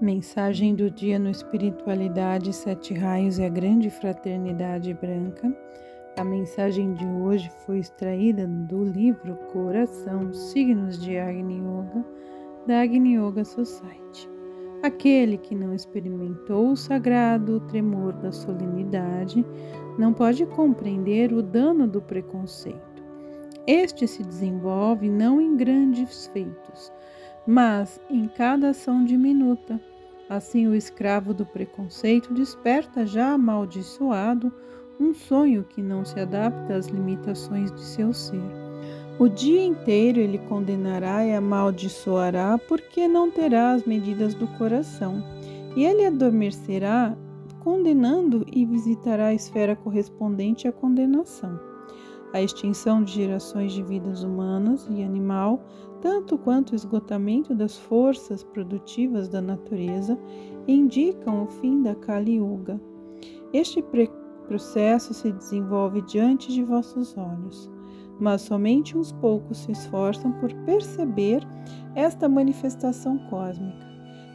Mensagem do dia no Espiritualidade, Sete Raios e a Grande Fraternidade Branca. A mensagem de hoje foi extraída do livro Coração, Signos de Agni Yoga, da Agni Yoga Society. Aquele que não experimentou o sagrado tremor da solenidade não pode compreender o dano do preconceito. Este se desenvolve não em grandes feitos, mas em cada ação diminuta. Assim, o escravo do preconceito desperta já amaldiçoado um sonho que não se adapta às limitações de seu ser. O dia inteiro ele condenará e amaldiçoará, porque não terá as medidas do coração. E ele adormecerá, condenando e visitará a esfera correspondente à condenação. A extinção de gerações de vidas humanas e animal tanto quanto o esgotamento das forças produtivas da natureza, indicam o fim da Kali Yuga. Este processo se desenvolve diante de vossos olhos, mas somente uns poucos se esforçam por perceber esta manifestação cósmica.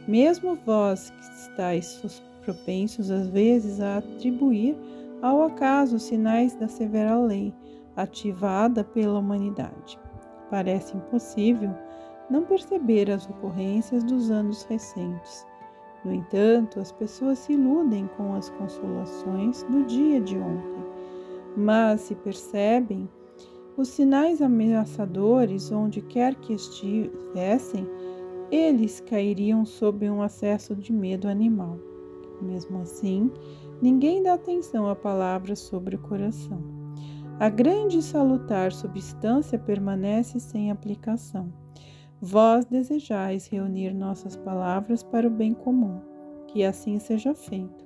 Mesmo vós que estáis propensos às vezes a atribuir ao acaso sinais da severa lei ativada pela humanidade parece impossível não perceber as ocorrências dos anos recentes. No entanto, as pessoas se iludem com as consolações do dia de ontem, mas se percebem os sinais ameaçadores onde quer que estivessem, eles cairiam sob um acesso de medo animal. Mesmo assim, ninguém dá atenção a palavras sobre o coração. A grande e salutar substância permanece sem aplicação. Vós desejais reunir nossas palavras para o bem comum, que assim seja feito.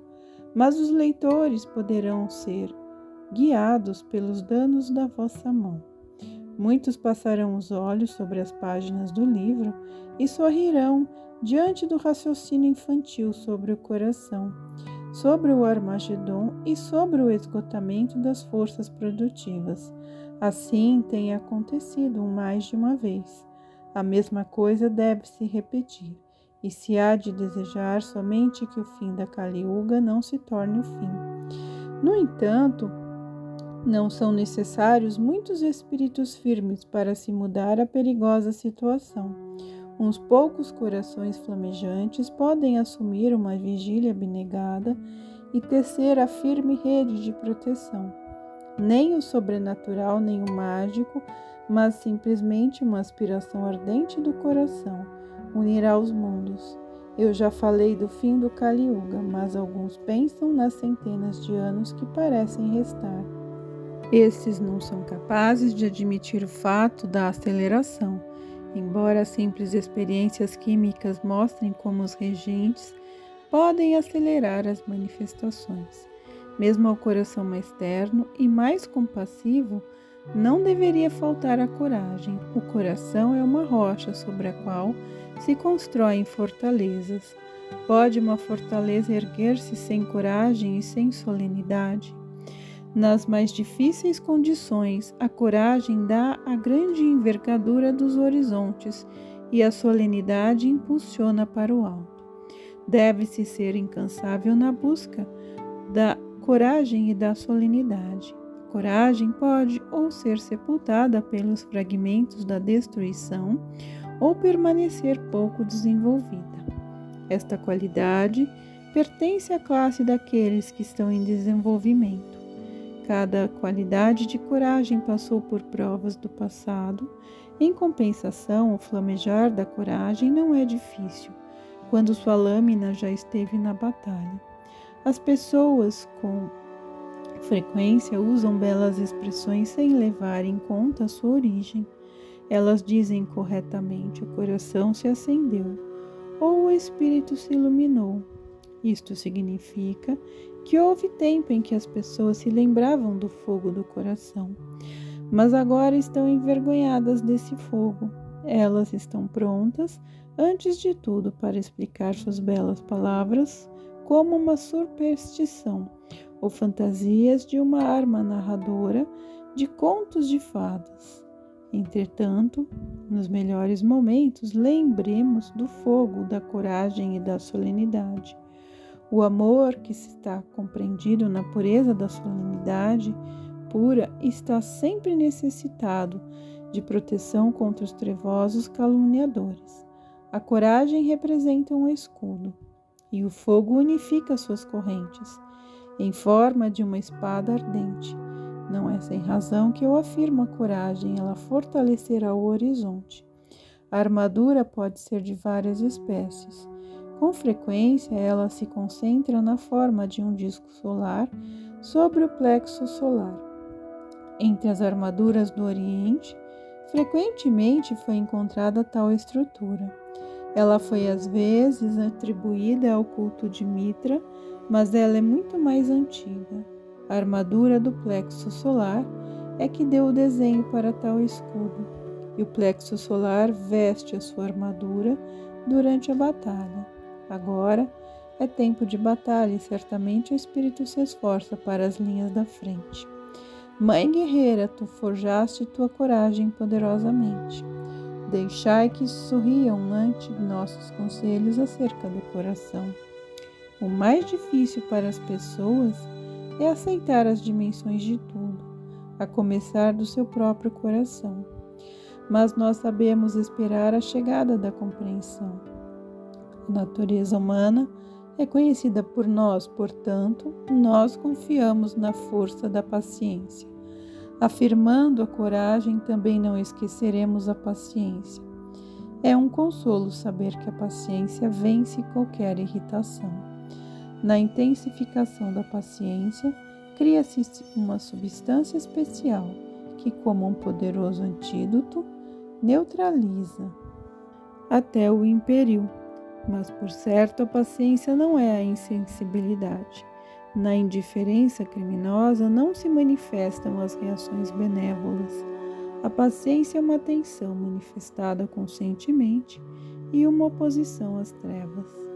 Mas os leitores poderão ser guiados pelos danos da vossa mão. Muitos passarão os olhos sobre as páginas do livro e sorrirão diante do raciocínio infantil sobre o coração sobre o Armagedon e sobre o esgotamento das forças produtivas. Assim tem acontecido mais de uma vez. A mesma coisa deve se repetir, e se há de desejar somente que o fim da Kaliuga não se torne o fim. No entanto, não são necessários muitos espíritos firmes para se mudar a perigosa situação. Uns poucos corações flamejantes podem assumir uma vigília abnegada e tecer a firme rede de proteção. Nem o sobrenatural, nem o mágico, mas simplesmente uma aspiração ardente do coração unirá os mundos. Eu já falei do fim do Kali Yuga, mas alguns pensam nas centenas de anos que parecem restar. Estes não são capazes de admitir o fato da aceleração Embora simples experiências químicas mostrem como os regentes podem acelerar as manifestações, mesmo ao coração mais terno e mais compassivo, não deveria faltar a coragem. O coração é uma rocha sobre a qual se constroem fortalezas. Pode uma fortaleza erguer-se sem coragem e sem solenidade? Nas mais difíceis condições, a coragem dá a grande envergadura dos horizontes e a solenidade impulsiona para o alto. Deve-se ser incansável na busca da coragem e da solenidade. Coragem pode ou ser sepultada pelos fragmentos da destruição ou permanecer pouco desenvolvida. Esta qualidade pertence à classe daqueles que estão em desenvolvimento. Cada qualidade de coragem passou por provas do passado. Em compensação, o flamejar da coragem não é difícil, quando sua lâmina já esteve na batalha. As pessoas com frequência usam belas expressões sem levar em conta a sua origem. Elas dizem corretamente: o coração se acendeu ou o espírito se iluminou. Isto significa que houve tempo em que as pessoas se lembravam do fogo do coração, mas agora estão envergonhadas desse fogo. Elas estão prontas, antes de tudo, para explicar suas belas palavras como uma superstição ou fantasias de uma arma narradora de contos de fadas. Entretanto, nos melhores momentos, lembremos do fogo, da coragem e da solenidade. O amor que está compreendido na pureza da solenidade pura está sempre necessitado de proteção contra os trevosos caluniadores. A coragem representa um escudo, e o fogo unifica suas correntes, em forma de uma espada ardente. Não é sem razão que eu afirmo a coragem, ela fortalecerá o horizonte. A armadura pode ser de várias espécies. Com frequência, ela se concentra na forma de um disco solar sobre o plexo solar. Entre as armaduras do Oriente, frequentemente foi encontrada tal estrutura. Ela foi às vezes atribuída ao culto de Mitra, mas ela é muito mais antiga. A armadura do plexo solar é que deu o desenho para tal escudo, e o plexo solar veste a sua armadura durante a batalha. Agora é tempo de batalha e certamente o espírito se esforça para as linhas da frente. Mãe guerreira, tu forjaste tua coragem poderosamente. Deixai que sorriam ante nossos conselhos acerca do coração. O mais difícil para as pessoas é aceitar as dimensões de tudo, a começar do seu próprio coração. Mas nós sabemos esperar a chegada da compreensão. Natureza humana é conhecida por nós, portanto, nós confiamos na força da paciência. Afirmando a coragem, também não esqueceremos a paciência. É um consolo saber que a paciência vence qualquer irritação. Na intensificação da paciência, cria-se uma substância especial que, como um poderoso antídoto, neutraliza até o império mas, por certo, a paciência não é a insensibilidade. Na indiferença criminosa não se manifestam as reações benévolas. A paciência é uma atenção manifestada conscientemente e uma oposição às trevas.